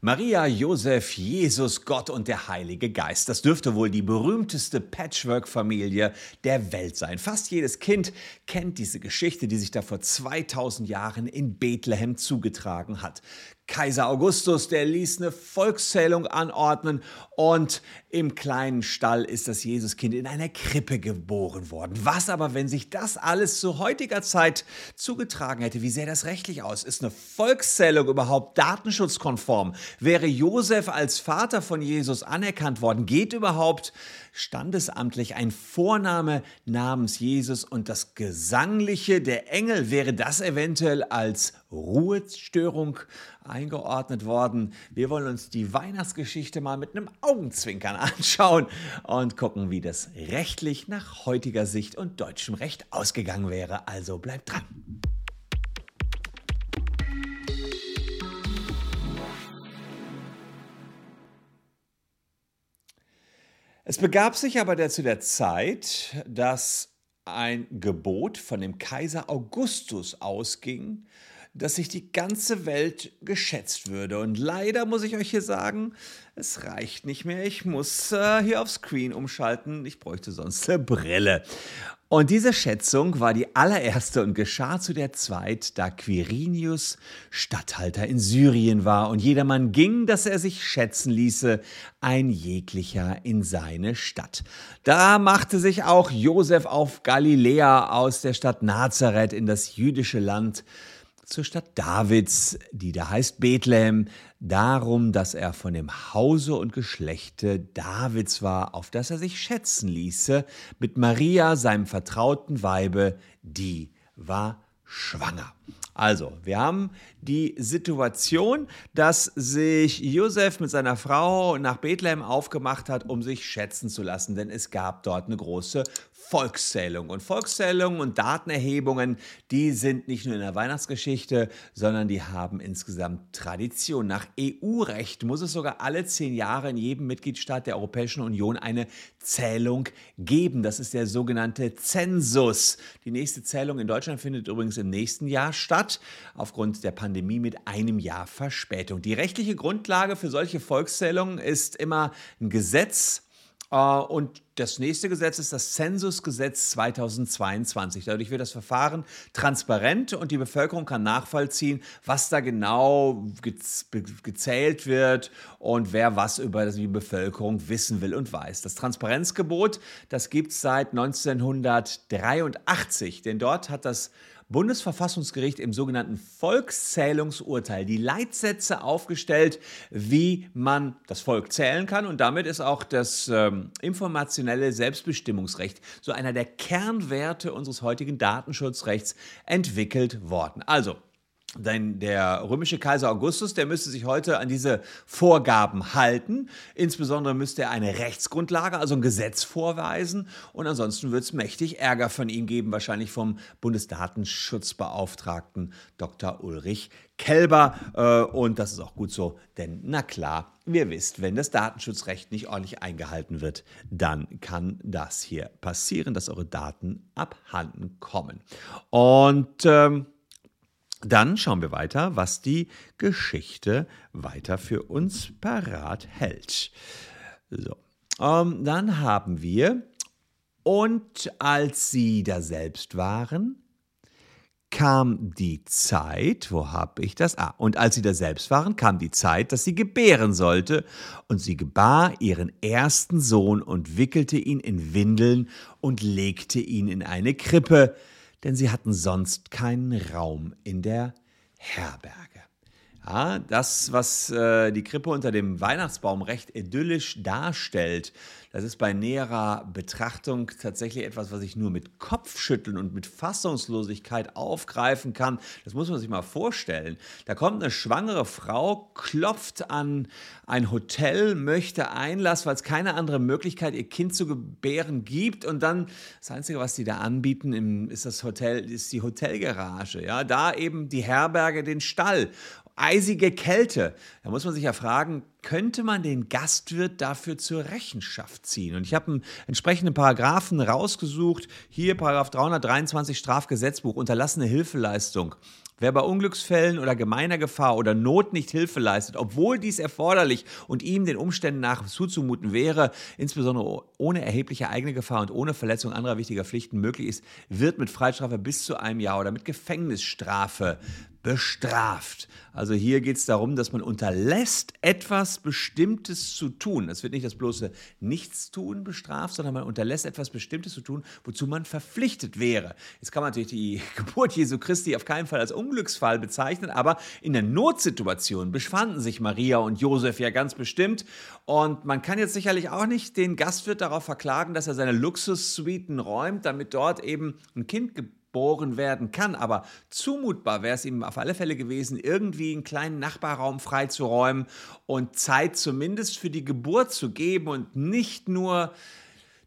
Maria, Josef, Jesus, Gott und der Heilige Geist. Das dürfte wohl die berühmteste Patchwork-Familie der Welt sein. Fast jedes Kind kennt diese Geschichte, die sich da vor 2000 Jahren in Bethlehem zugetragen hat. Kaiser Augustus, der ließ eine Volkszählung anordnen und im kleinen Stall ist das Jesuskind in einer Krippe geboren worden. Was aber, wenn sich das alles zu heutiger Zeit zugetragen hätte? Wie sähe das rechtlich aus? Ist eine Volkszählung überhaupt datenschutzkonform? Wäre Josef als Vater von Jesus anerkannt worden? Geht überhaupt standesamtlich ein Vorname namens Jesus und das Gesangliche der Engel, wäre das eventuell als Ruhestörung eingeordnet worden? Wir wollen uns die Weihnachtsgeschichte mal mit einem Augenzwinkern anschauen und gucken, wie das rechtlich nach heutiger Sicht und deutschem Recht ausgegangen wäre. Also bleibt dran. Es begab sich aber der zu der Zeit, dass ein Gebot von dem Kaiser Augustus ausging, dass sich die ganze Welt geschätzt würde. Und leider muss ich euch hier sagen, es reicht nicht mehr. Ich muss äh, hier auf Screen umschalten. Ich bräuchte sonst eine Brille. Und diese Schätzung war die allererste und geschah zu der Zeit, da Quirinius Statthalter in Syrien war und jedermann ging, dass er sich schätzen ließe, ein jeglicher in seine Stadt. Da machte sich auch Josef auf Galiläa aus der Stadt Nazareth in das jüdische Land zur Stadt Davids, die da heißt Bethlehem, darum, dass er von dem Hause und Geschlechte Davids war, auf das er sich schätzen ließe, mit Maria, seinem vertrauten Weibe, die war schwanger. Also, wir haben die Situation, dass sich Josef mit seiner Frau nach Bethlehem aufgemacht hat, um sich schätzen zu lassen, denn es gab dort eine große Volkszählung. Und Volkszählungen und Datenerhebungen, die sind nicht nur in der Weihnachtsgeschichte, sondern die haben insgesamt Tradition. Nach EU-Recht muss es sogar alle zehn Jahre in jedem Mitgliedstaat der Europäischen Union eine Zählung geben. Das ist der sogenannte Zensus. Die nächste Zählung in Deutschland findet übrigens im nächsten Jahr statt, aufgrund der Pandemie mit einem Jahr Verspätung. Die rechtliche Grundlage für solche Volkszählungen ist immer ein Gesetz und das nächste Gesetz ist das Zensusgesetz 2022. Dadurch wird das Verfahren transparent und die Bevölkerung kann nachvollziehen, was da genau gezählt wird und wer was über die Bevölkerung wissen will und weiß. Das Transparenzgebot, das gibt es seit 1983, denn dort hat das Bundesverfassungsgericht im sogenannten Volkszählungsurteil die Leitsätze aufgestellt, wie man das Volk zählen kann. Und damit ist auch das ähm, informationelle Selbstbestimmungsrecht, so einer der Kernwerte unseres heutigen Datenschutzrechts, entwickelt worden. Also, denn der römische Kaiser Augustus, der müsste sich heute an diese Vorgaben halten. Insbesondere müsste er eine Rechtsgrundlage, also ein Gesetz vorweisen. Und ansonsten wird es mächtig Ärger von ihm geben, wahrscheinlich vom Bundesdatenschutzbeauftragten Dr. Ulrich Kelber. Äh, und das ist auch gut so, denn na klar, ihr wisst, wenn das Datenschutzrecht nicht ordentlich eingehalten wird, dann kann das hier passieren, dass eure Daten abhanden kommen. Und ähm, dann schauen wir weiter, was die Geschichte weiter für uns parat hält. So, ähm, dann haben wir, und als sie da selbst waren, kam die Zeit, wo habe ich das? Ah, und als sie da selbst waren, kam die Zeit, dass sie gebären sollte. Und sie gebar ihren ersten Sohn und wickelte ihn in Windeln und legte ihn in eine Krippe, denn sie hatten sonst keinen Raum in der Herberge. Ja, das, was äh, die Krippe unter dem Weihnachtsbaum recht idyllisch darstellt, das ist bei näherer Betrachtung tatsächlich etwas, was ich nur mit Kopfschütteln und mit Fassungslosigkeit aufgreifen kann. Das muss man sich mal vorstellen. Da kommt eine schwangere Frau, klopft an ein Hotel, möchte Einlass, weil es keine andere Möglichkeit, ihr Kind zu gebären gibt. Und dann das Einzige, was die da anbieten, ist das Hotel, ist die Hotelgarage. Ja, da eben die Herberge, den Stall eisige Kälte. Da muss man sich ja fragen, könnte man den Gastwirt dafür zur Rechenschaft ziehen? Und ich habe einen entsprechenden Paragraphen rausgesucht. Hier Paragraph 323 Strafgesetzbuch, unterlassene Hilfeleistung. Wer bei Unglücksfällen oder gemeiner Gefahr oder Not nicht Hilfe leistet, obwohl dies erforderlich und ihm den Umständen nach zuzumuten wäre, insbesondere ohne erhebliche eigene Gefahr und ohne Verletzung anderer wichtiger Pflichten möglich ist, wird mit Freistrafe bis zu einem Jahr oder mit Gefängnisstrafe bestraft. Also hier geht es darum, dass man unterlässt, etwas Bestimmtes zu tun. Es wird nicht das bloße Nichtstun bestraft, sondern man unterlässt etwas Bestimmtes zu tun, wozu man verpflichtet wäre. Jetzt kann man natürlich die Geburt Jesu Christi auf keinen Fall als Unglücksfall bezeichnen, aber in der Notsituation befanden sich Maria und Josef ja ganz bestimmt. Und man kann jetzt sicherlich auch nicht den Gastwirt darauf verklagen, dass er seine Luxussuiten räumt, damit dort eben ein Kind geboren geboren werden kann. Aber zumutbar wäre es ihm auf alle Fälle gewesen, irgendwie einen kleinen Nachbarraum freizuräumen und Zeit zumindest für die Geburt zu geben und nicht nur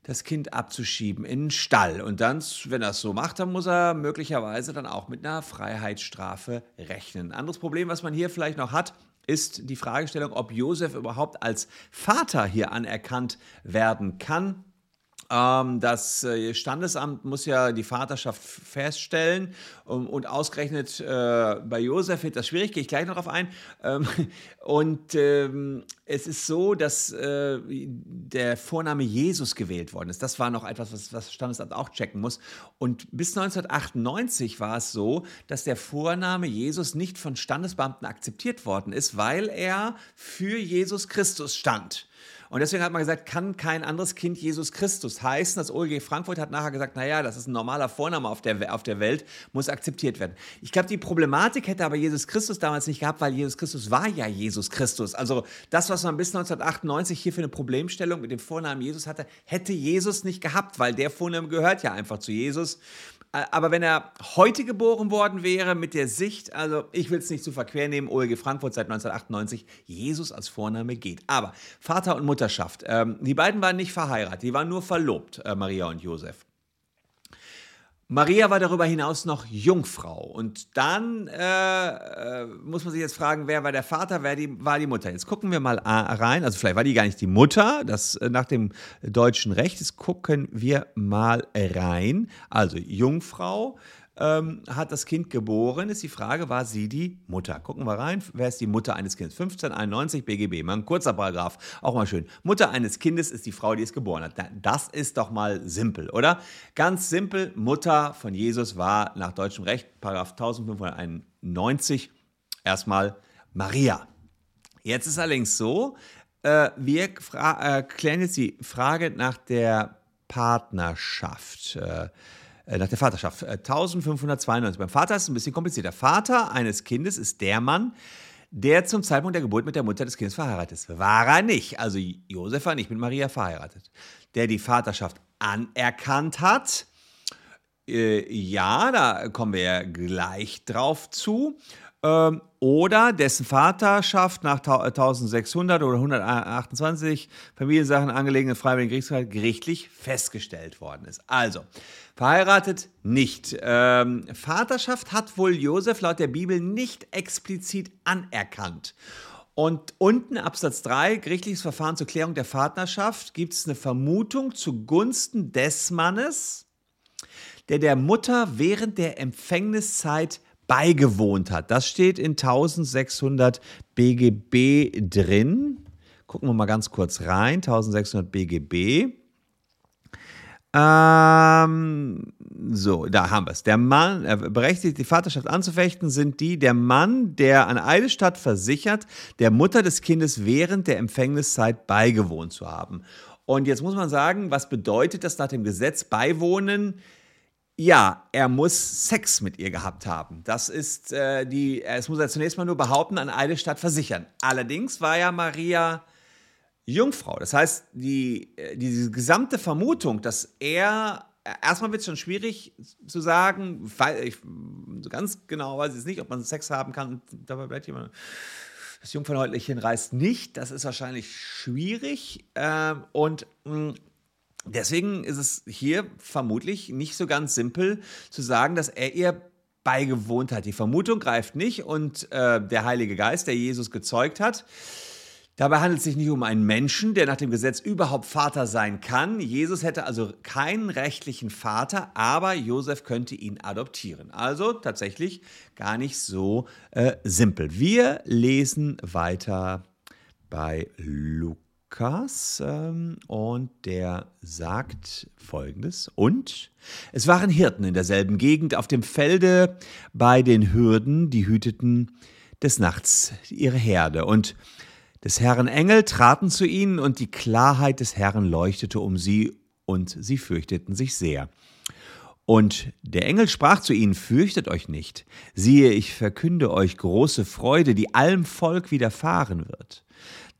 das Kind abzuschieben in den Stall. Und dann, wenn er es so macht, dann muss er möglicherweise dann auch mit einer Freiheitsstrafe rechnen. Ein anderes Problem, was man hier vielleicht noch hat, ist die Fragestellung, ob Josef überhaupt als Vater hier anerkannt werden kann. Ähm, das äh, Standesamt muss ja die Vaterschaft feststellen und ausgerechnet äh, bei Josef wird das schwierig, gehe ich gleich noch darauf ein. Ähm, und ähm, es ist so, dass äh, der Vorname Jesus gewählt worden ist. Das war noch etwas, was das Standesamt auch checken muss. Und bis 1998 war es so, dass der Vorname Jesus nicht von Standesbeamten akzeptiert worden ist, weil er für Jesus Christus stand. Und deswegen hat man gesagt, kann kein anderes Kind Jesus Christus heißen. Das OLG Frankfurt hat nachher gesagt, naja, das ist ein normaler Vorname auf der, auf der Welt, muss akzeptiert werden. Ich glaube, die Problematik hätte aber Jesus Christus damals nicht gehabt, weil Jesus Christus war ja Jesus Christus. Also das, was man bis 1998 hier für eine Problemstellung mit dem Vornamen Jesus hatte, hätte Jesus nicht gehabt, weil der Vorname gehört ja einfach zu Jesus. Aber wenn er heute geboren worden wäre mit der Sicht, also ich will es nicht zu verquer nehmen, OLG Frankfurt seit 1998, Jesus als Vorname geht. Aber Vater und Mutterschaft, ähm, die beiden waren nicht verheiratet, die waren nur verlobt, äh, Maria und Josef. Maria war darüber hinaus noch Jungfrau. Und dann äh, äh, muss man sich jetzt fragen, wer war der Vater, wer die, war die Mutter. Jetzt gucken wir mal rein. Also vielleicht war die gar nicht die Mutter, das äh, nach dem deutschen Recht. Jetzt gucken wir mal rein. Also Jungfrau, ähm, hat das Kind geboren, ist die Frage, war sie die Mutter? Gucken wir rein, wer ist die Mutter eines Kindes? 1591 BGB, mal ein kurzer Paragraph, auch mal schön. Mutter eines Kindes ist die Frau, die es geboren hat. Das ist doch mal simpel, oder? Ganz simpel, Mutter von Jesus war nach deutschem Recht, Paragraph 1591, erstmal Maria. Jetzt ist allerdings so, äh, wir äh, klären jetzt die Frage nach der Partnerschaft. Äh, nach der Vaterschaft. 1592. Äh, Beim Vater ist es ein bisschen kompliziert. Der Vater eines Kindes ist der Mann, der zum Zeitpunkt der Geburt mit der Mutter des Kindes verheiratet ist. War er nicht. Also Josef war nicht mit Maria verheiratet. Der die Vaterschaft anerkannt hat. Äh, ja, da kommen wir ja gleich drauf zu. Ähm, oder dessen Vaterschaft nach 1600 oder 128 Familiensachen angelegene freiwilligen Gerichtshof gerichtlich festgestellt worden ist. Also, verheiratet nicht. Ähm, Vaterschaft hat wohl Josef laut der Bibel nicht explizit anerkannt. Und unten Absatz 3, gerichtliches Verfahren zur Klärung der Vaterschaft, gibt es eine Vermutung zugunsten des Mannes, der der Mutter während der Empfängniszeit beigewohnt hat. Das steht in 1600 BGB drin. Gucken wir mal ganz kurz rein. 1600 BGB. Ähm, so, da haben wir es. Der Mann, äh, berechtigt die Vaterschaft anzufechten, sind die, der Mann, der an Eidesstadt versichert, der Mutter des Kindes während der Empfängniszeit beigewohnt zu haben. Und jetzt muss man sagen, was bedeutet das nach dem Gesetz beiwohnen? Ja, er muss Sex mit ihr gehabt haben. Das ist äh, die, es muss er zunächst mal nur behaupten, an Eidesstadt versichern. Allerdings war ja Maria Jungfrau. Das heißt, die, äh, diese gesamte Vermutung, dass er, äh, erstmal wird es schon schwierig zu sagen, weil ich ganz genau weiß ich es nicht, ob man Sex haben kann, dabei bleibt jemand. Das Jungfernhäutchen reißt nicht, das ist wahrscheinlich schwierig. Ähm, und mh, Deswegen ist es hier vermutlich nicht so ganz simpel zu sagen, dass er ihr beigewohnt hat. Die Vermutung greift nicht und äh, der Heilige Geist, der Jesus gezeugt hat, Dabei handelt es sich nicht um einen Menschen, der nach dem Gesetz überhaupt Vater sein kann. Jesus hätte also keinen rechtlichen Vater, aber Josef könnte ihn adoptieren. Also tatsächlich gar nicht so äh, simpel. Wir lesen weiter bei Lukas ähm, und der sagt folgendes. Und es waren Hirten in derselben Gegend auf dem Felde bei den Hürden, die hüteten des Nachts ihre Herde. Und des Herrn Engel traten zu ihnen, und die Klarheit des Herrn leuchtete um sie, und sie fürchteten sich sehr. Und der Engel sprach zu ihnen, Fürchtet euch nicht, siehe, ich verkünde euch große Freude, die allem Volk widerfahren wird.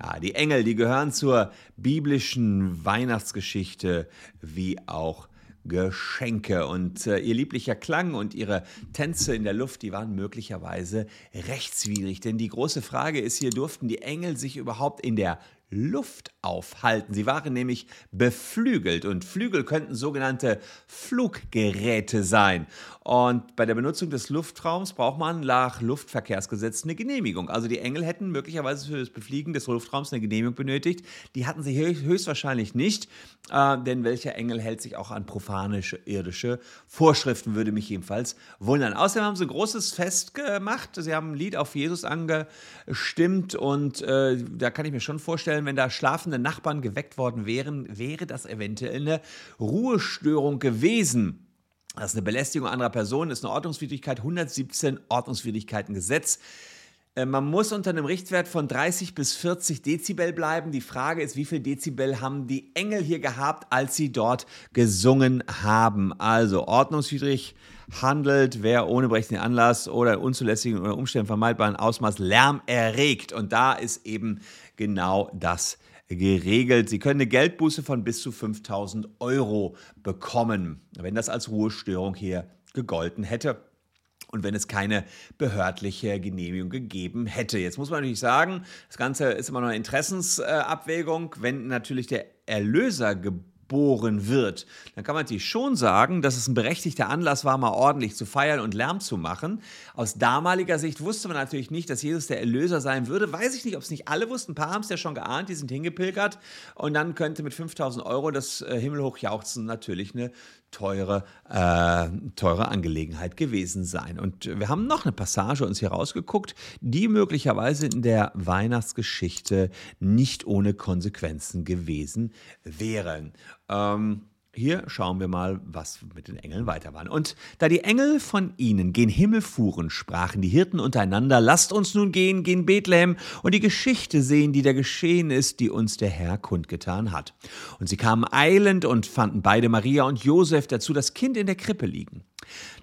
Ja, die Engel, die gehören zur biblischen Weihnachtsgeschichte wie auch Geschenke. Und äh, ihr lieblicher Klang und ihre Tänze in der Luft, die waren möglicherweise rechtswidrig. Denn die große Frage ist hier, durften die Engel sich überhaupt in der Luft aufhalten. Sie waren nämlich beflügelt und Flügel könnten sogenannte Fluggeräte sein. Und bei der Benutzung des Luftraums braucht man nach Luftverkehrsgesetz eine Genehmigung. Also die Engel hätten möglicherweise für das Befliegen des Luftraums eine Genehmigung benötigt. Die hatten sie höchstwahrscheinlich nicht, äh, denn welcher Engel hält sich auch an profane irdische Vorschriften, würde mich jedenfalls wundern. Außerdem haben sie ein großes Fest gemacht. Sie haben ein Lied auf Jesus angestimmt und äh, da kann ich mir schon vorstellen, wenn da schlafende Nachbarn geweckt worden wären, wäre das eventuell eine Ruhestörung gewesen. Das ist eine Belästigung anderer Personen, ist eine Ordnungswidrigkeit, 117 Ordnungswidrigkeiten Gesetz. Äh, man muss unter einem Richtwert von 30 bis 40 Dezibel bleiben. Die Frage ist, wie viel Dezibel haben die Engel hier gehabt, als sie dort gesungen haben? Also ordnungswidrig handelt, wer ohne berechtigten Anlass oder unzulässigen oder Umständen vermeidbaren Ausmaß Lärm erregt. Und da ist eben genau das geregelt. Sie können eine Geldbuße von bis zu 5000 Euro bekommen, wenn das als Ruhestörung hier gegolten hätte und wenn es keine behördliche Genehmigung gegeben hätte. Jetzt muss man natürlich sagen, das Ganze ist immer noch eine Interessensabwägung. Wenn natürlich der Erlöser geboren wird, dann kann man natürlich schon sagen, dass es ein berechtigter Anlass war, mal ordentlich zu feiern und Lärm zu machen. Aus damaliger Sicht wusste man natürlich nicht, dass Jesus der Erlöser sein würde. Weiß ich nicht, ob es nicht alle wussten. Ein paar haben es ja schon geahnt, die sind hingepilgert. Und dann könnte mit 5000 Euro das äh, Himmelhochjauchzen natürlich eine teure, äh, teure Angelegenheit gewesen sein. Und wir haben noch eine Passage uns hier rausgeguckt, die möglicherweise in der Weihnachtsgeschichte nicht ohne Konsequenzen gewesen wären. Ähm, hier schauen wir mal, was mit den Engeln weiter war. Und da die Engel von ihnen gen Himmel fuhren, sprachen die Hirten untereinander, lasst uns nun gehen, gehen Bethlehem und die Geschichte sehen, die da geschehen ist, die uns der Herr kundgetan hat. Und sie kamen eilend und fanden beide Maria und Josef dazu das Kind in der Krippe liegen.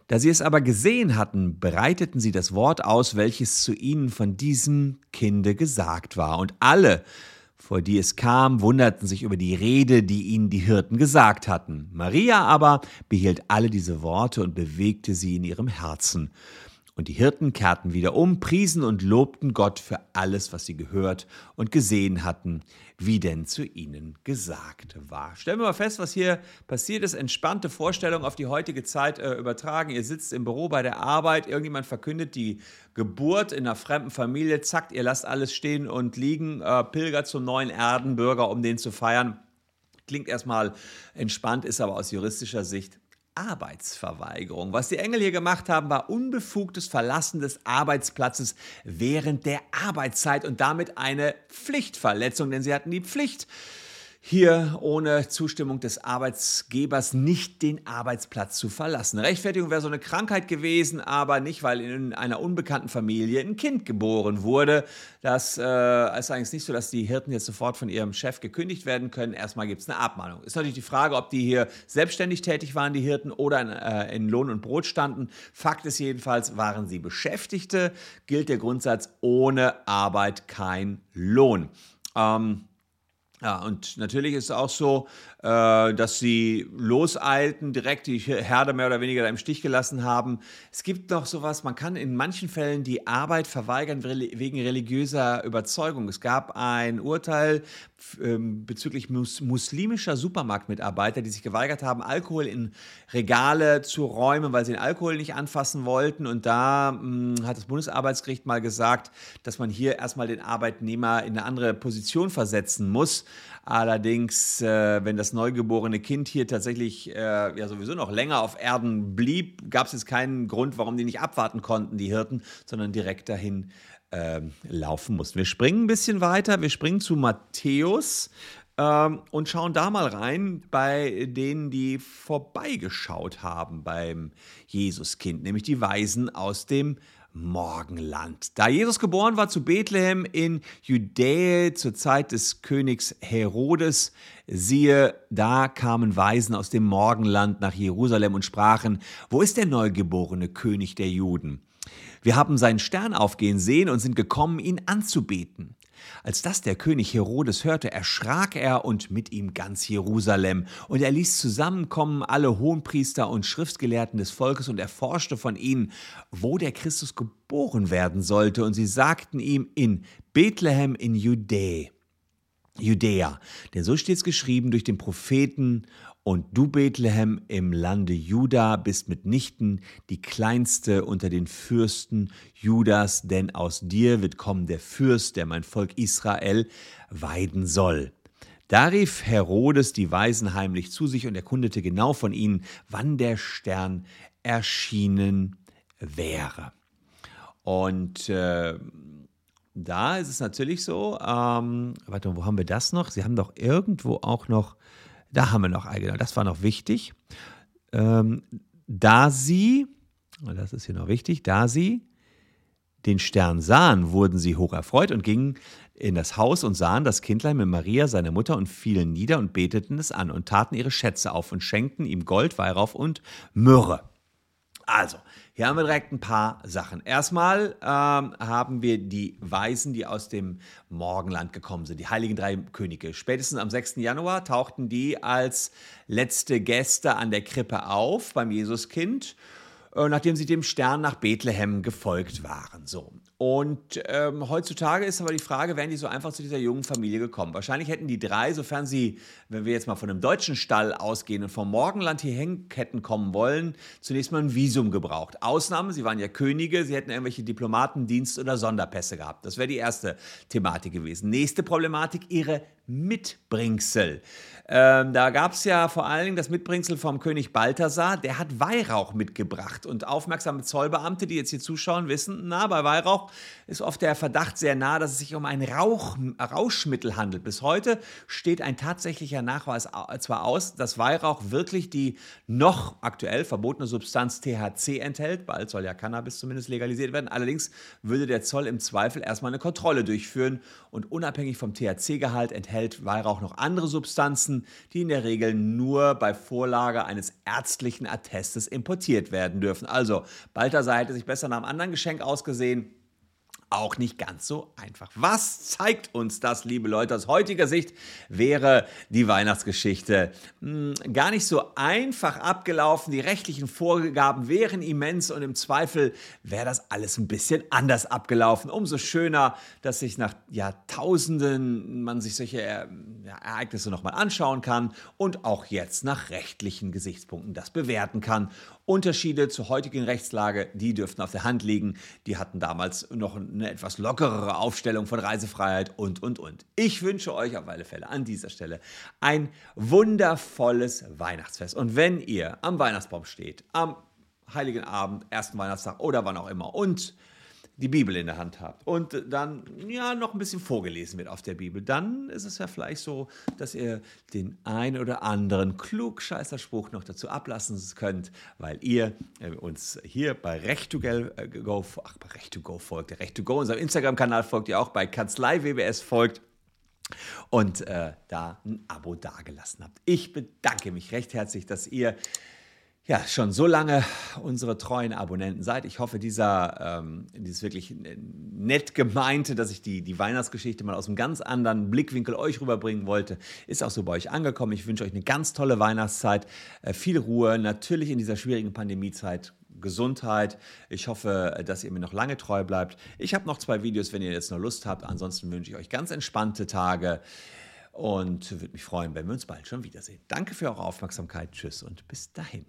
Da sie es aber gesehen hatten, breiteten sie das Wort aus, welches zu ihnen von diesem Kinde gesagt war. Und alle, vor die es kam, wunderten sich über die Rede, die ihnen die Hirten gesagt hatten. Maria aber behielt alle diese Worte und bewegte sie in ihrem Herzen. Und die Hirten kehrten wieder um, priesen und lobten Gott für alles, was sie gehört und gesehen hatten, wie denn zu ihnen gesagt war. Stellen wir mal fest, was hier passiert ist. Entspannte Vorstellung auf die heutige Zeit äh, übertragen. Ihr sitzt im Büro bei der Arbeit, irgendjemand verkündet die Geburt in einer fremden Familie, zack, ihr lasst alles stehen und liegen, äh, pilgert zum neuen Erdenbürger, um den zu feiern. Klingt erstmal entspannt, ist aber aus juristischer Sicht Arbeitsverweigerung. Was die Engel hier gemacht haben, war unbefugtes Verlassen des Arbeitsplatzes während der Arbeitszeit und damit eine Pflichtverletzung, denn sie hatten die Pflicht, hier ohne Zustimmung des Arbeitsgebers nicht den Arbeitsplatz zu verlassen. Rechtfertigung wäre so eine Krankheit gewesen, aber nicht, weil in einer unbekannten Familie ein Kind geboren wurde. Das äh, ist eigentlich nicht so, dass die Hirten jetzt sofort von ihrem Chef gekündigt werden können. Erstmal gibt es eine Abmahnung. Ist natürlich die Frage, ob die hier selbstständig tätig waren, die Hirten, oder in, äh, in Lohn und Brot standen. Fakt ist jedenfalls, waren sie Beschäftigte, gilt der Grundsatz ohne Arbeit kein Lohn. Ähm, Ja, und natürlich ist es auch so, dass sie loseilten, direkt die Herde mehr oder weniger im Stich gelassen haben. Es gibt noch sowas, man kann in manchen Fällen die Arbeit verweigern wegen religiöser Überzeugung. Es gab ein Urteil ähm, bezüglich muslimischer Supermarktmitarbeiter, die sich geweigert haben, Alkohol in Regale zu räumen, weil sie den Alkohol nicht anfassen wollten. Und da hm, hat das Bundesarbeitsgericht mal gesagt, dass man hier erstmal den Arbeitnehmer in eine andere Position versetzen muss. Allerdings, äh, wenn das neugeborene Kind hier tatsächlich äh, ja sowieso noch länger auf Erden blieb, gab es jetzt keinen Grund, warum die nicht abwarten konnten, die Hirten, sondern direkt dahin äh, laufen mussten. Wir springen ein bisschen weiter, wir springen zu Matthäus ähm, und schauen da mal rein bei denen, die vorbeigeschaut haben beim Jesuskind, nämlich die Weisen aus dem Morgenland. Da Jesus geboren war zu Bethlehem in Judäa zur Zeit des Königs Herodes, siehe, da kamen Weisen aus dem Morgenland nach Jerusalem und sprachen, wo ist der neugeborene König der Juden? Wir haben seinen Stern aufgehen sehen und sind gekommen, ihn anzubeten. Als das der König Herodes hörte, erschrak er und mit ihm ganz Jerusalem. Und er ließ zusammenkommen alle Hohenpriester und Schriftgelehrten des Volkes und erforschte von ihnen, wo der Christus geboren werden sollte. Und sie sagten ihm in Bethlehem in Judäa. Judäa, denn so steht es geschrieben durch den Propheten, und du, Bethlehem, im Lande Juda, bist mitnichten die kleinste unter den Fürsten Judas, denn aus dir wird kommen der Fürst, der mein Volk Israel weiden soll. Da rief Herodes die Weisen heimlich zu sich und erkundete genau von ihnen, wann der Stern erschienen wäre. Und äh, da ist es natürlich so, ähm, warte, wo haben wir das noch? Sie haben doch irgendwo auch noch da haben wir noch eine, das war noch wichtig. Ähm, da sie, das ist hier noch wichtig, da sie den Stern sahen, wurden sie hoch erfreut und gingen in das Haus und sahen das Kindlein mit Maria, seine Mutter, und fielen nieder und beteten es an und taten ihre Schätze auf und schenkten ihm Gold, Weihrauch und Myrrhe. Also, hier haben wir direkt ein paar Sachen. Erstmal ähm, haben wir die Weisen, die aus dem Morgenland gekommen sind, die heiligen drei Könige. Spätestens am 6. Januar tauchten die als letzte Gäste an der Krippe auf beim Jesuskind äh, nachdem sie dem Stern nach Bethlehem gefolgt waren. So. Und ähm, heutzutage ist aber die Frage, wären die so einfach zu dieser jungen Familie gekommen? Wahrscheinlich hätten die drei, sofern sie, wenn wir jetzt mal von einem deutschen Stall ausgehen und vom Morgenland hierhin hätten kommen wollen, zunächst mal ein Visum gebraucht. Ausnahme, sie waren ja Könige, sie hätten irgendwelche Diplomatendienst- oder Sonderpässe gehabt. Das wäre die erste Thematik gewesen. Nächste Problematik, ihre Mitbringsel. Ähm, da gab es ja vor allen Dingen das Mitbringsel vom König Balthasar, der hat Weihrauch mitgebracht. Und aufmerksame Zollbeamte, die jetzt hier zuschauen, wissen, na, bei Weihrauch ist oft der Verdacht sehr nah, dass es sich um ein Rauch, Rauschmittel handelt. Bis heute steht ein tatsächlicher Nachweis zwar aus, dass Weihrauch wirklich die noch aktuell verbotene Substanz THC enthält. Bald soll ja Cannabis zumindest legalisiert werden. Allerdings würde der Zoll im Zweifel erstmal eine Kontrolle durchführen und unabhängig vom THC-Gehalt enthält Weihrauch noch andere Substanzen, die in der Regel nur bei Vorlage eines ärztlichen Attestes importiert werden dürfen. Also Balthasar hätte sich besser nach einem anderen Geschenk ausgesehen auch nicht ganz so einfach. Was zeigt uns das, liebe Leute? Aus heutiger Sicht wäre die Weihnachtsgeschichte mh, hm, gar nicht so einfach abgelaufen. Die rechtlichen Vorgaben wären immens und im Zweifel wäre das alles ein bisschen anders abgelaufen. Umso schöner, dass sich nach Jahrtausenden man sich solche äh, ja, Ereignisse nochmal anschauen kann und auch jetzt nach rechtlichen Gesichtspunkten das bewerten kann. Unterschiede zur heutigen Rechtslage, die dürften auf der Hand liegen. Die hatten damals noch eine etwas lockerere Aufstellung von Reisefreiheit und, und, und. Ich wünsche euch auf alle Fälle an dieser Stelle ein wundervolles Weihnachtsfest. Und wenn ihr am Weihnachtsbaum steht, am Heiligen Abend, ersten Weihnachtstag oder wann auch immer und die Bibel in der Hand habt und dann ja noch ein bisschen vorgelesen wird auf der Bibel, dann ist es ja vielleicht so, dass ihr den ein oder anderen Klugscheißerspruch noch dazu ablassen könnt, weil ihr äh, uns hier bei Recht to äh, Go, ach, bei Recht to Go folgt, Recht to Go, unserem Instagram-Kanal folgt ihr auch, bei Kanzlei WBS folgt und äh, da ein Abo dagelassen habt. Ich bedanke mich recht herzlich, dass ihr ja, schon so lange unsere treuen Abonnenten seid. Ich hoffe, dieser, ähm, dieses wirklich nett gemeinte, dass ich die, die Weihnachtsgeschichte mal aus einem ganz anderen Blickwinkel euch rüberbringen wollte, ist auch so bei euch angekommen. Ich wünsche euch eine ganz tolle Weihnachtszeit, äh, viel Ruhe, natürlich in dieser schwierigen Pandemiezeit. Gesundheit. Ich hoffe, dass ihr mir noch lange treu bleibt. Ich habe noch zwei Videos, wenn ihr jetzt noch Lust habt. Ansonsten wünsche ich euch ganz entspannte Tage und würde mich freuen, wenn wir uns bald schon wiedersehen. Danke für eure Aufmerksamkeit. Tschüss und bis dahin.